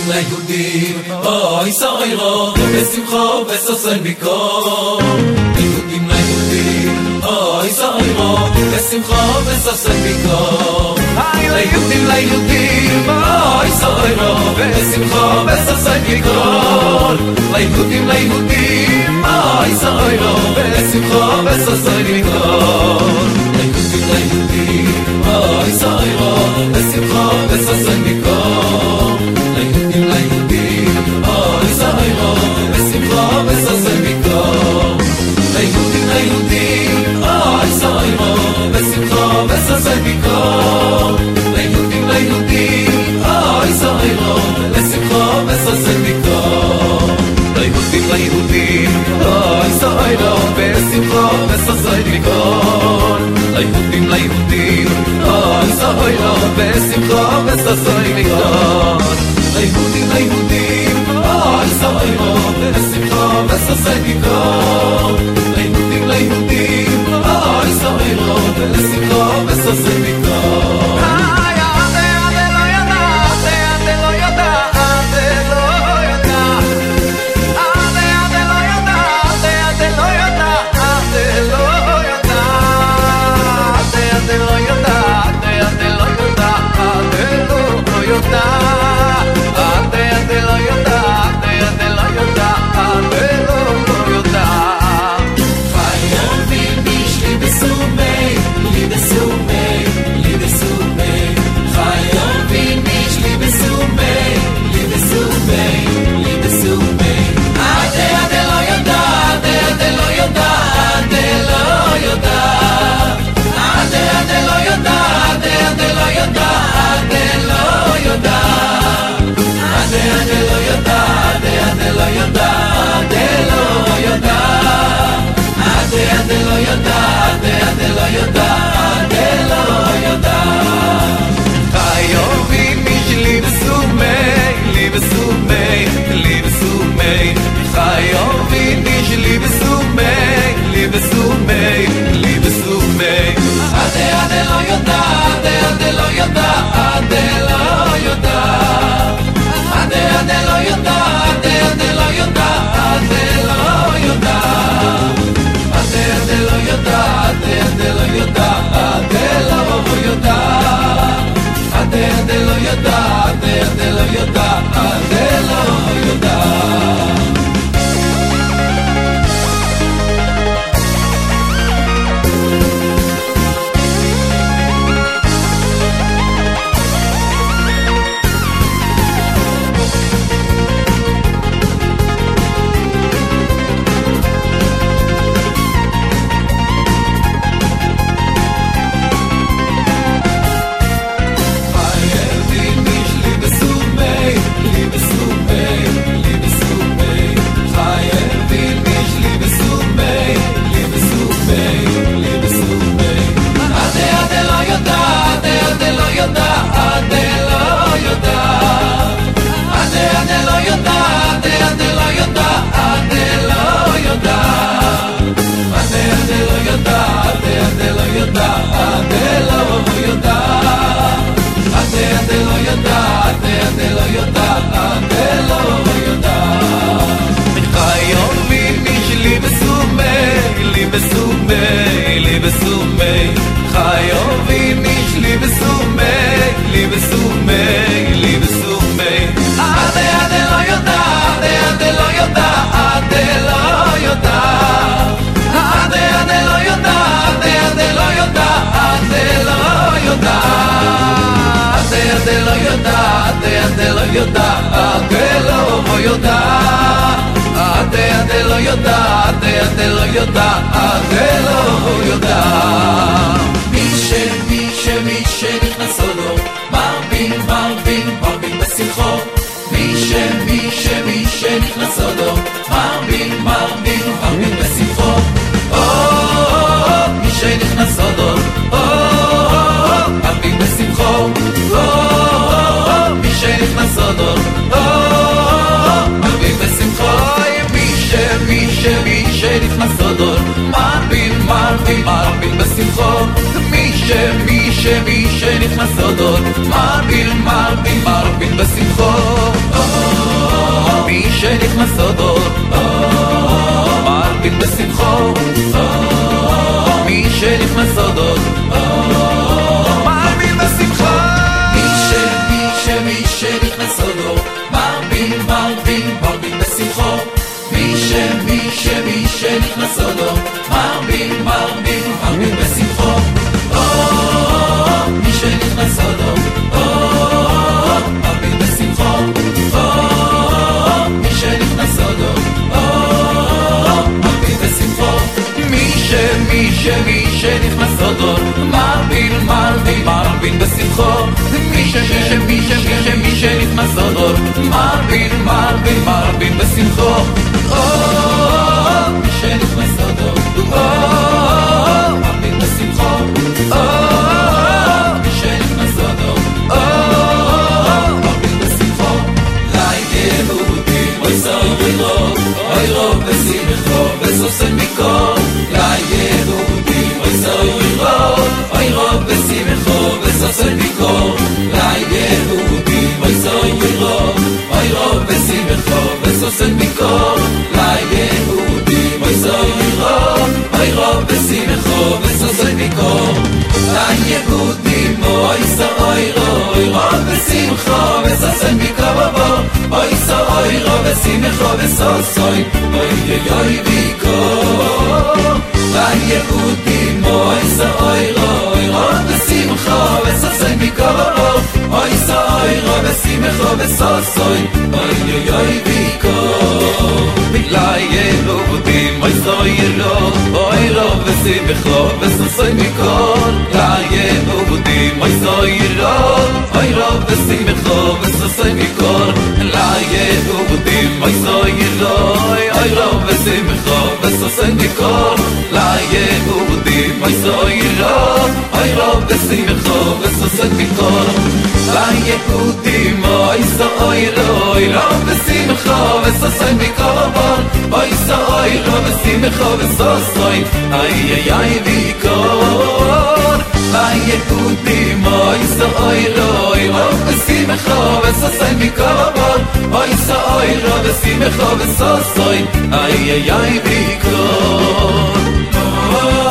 יהודים ליהודים, אוי סוירו, בשמחה ובששון ביקור. יהודים ליהודים, אוי סוירו, בשמחה ובששון ביקור. ליהודים ליהודים, אוי סוירו, בשמחה ובששון ביקור. ליהודים ליהודים, אוי סוירו, בשמחה ובששון ביקור. ליהודים ליהודים, אוי סוירו, בשמחה ובששון ביקור. בשמחה וששי ניגון. ליהודים ליהודים, אוי סבוי מו, בשמחה וששי ניגון. me עם הסודות. מרביל, מרביל, מרביל בשמחו מי שנכנס סודות. מרביל בשמחו מי שנכנס סודות. מרביל בשמחו מי ש... מי ש... מי שנכנס סודות. מרביל, מרביל, מרביל בשמחו מי ש... מי ש... מי שנכנס סודות. בשמחו. מי ש, מי ש, מי ש, מי ש, מי שנכנס אודו, מרבין, מרבין, מרבין בשמחו. לי יהודים, אוי סורי רוב, אוי רוב בשמחו, וסוסן מכל. אוי סורי רוב בשמחו, וסוסן אוי אוי ביקור. ליהודים, אוי סורי רוב, אוי רוב בשמחו, וסוסן מכל. אוי סורי רוב בשמחו, וסוסן אוי אוי ביקור. ליהודים, אוי סורי רוב, אוי רוב בשמחו, וסוסן מכל. ליהודים, אוי סורי רוב, אוי רוב בשמחו, וסוסן מכל. ליהודים, אוי סורי רוב, אוי רוב בשמחו, וסוסן מכל. ליהודים, אוי סורי רוב, אוי רוב בשמחו, וסוסן מכל. ליהודים, אוי סורי רוב, אוי רוב בשמחו, וסוסן מכל. אוי סורי רוב בשמחו, וסוסן, איי איי איי ויקור. יקוד מוי איסא אוי לא אוי לא ושים איכו וסוסי מכל אוי סא אוי לא ושים איכו וסוסוי איי איי איי ביקלון אוי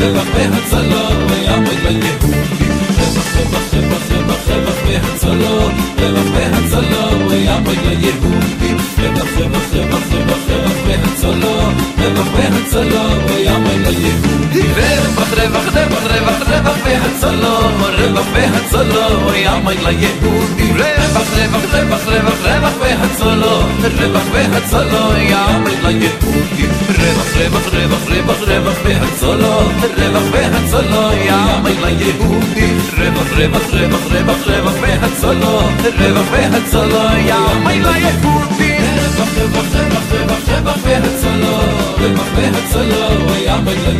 רווח והצלו, יא מיילה יהודי. רווח, רווח, רווח, רווח, רווח והצלו, רווח והצלו, יא מיילה יהודי. רווח, רווח, רווח, רווח, רווח והצלו, רווח והצלו, יא מיילה יהודי. רווח, רווח, רווח, רווח, רווח והצלו, רווח והצלו, יא מיילה יהודי. רווח, רווח, רווח, רווח, רווח והצלו, רווח והצלו, יא מיילה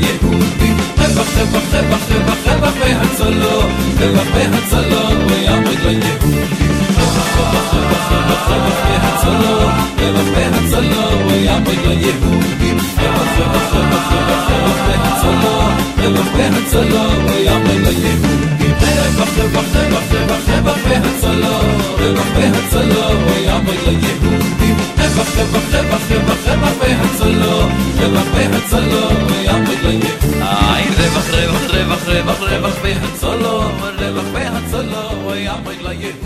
יהודי. רווח, רווח, רווח, רווח, רווח והצלה, רווח והצלה, אוי אבוי ליהודים. רווח, רווח, רווח, רווח, רווח והצלה, רווח והצלה, אוי אבוי ליהודים. איי, רווח, רווח, רווח, רווח, רווח והצלה, רווח והצלה, אוי אבוי ליהודים.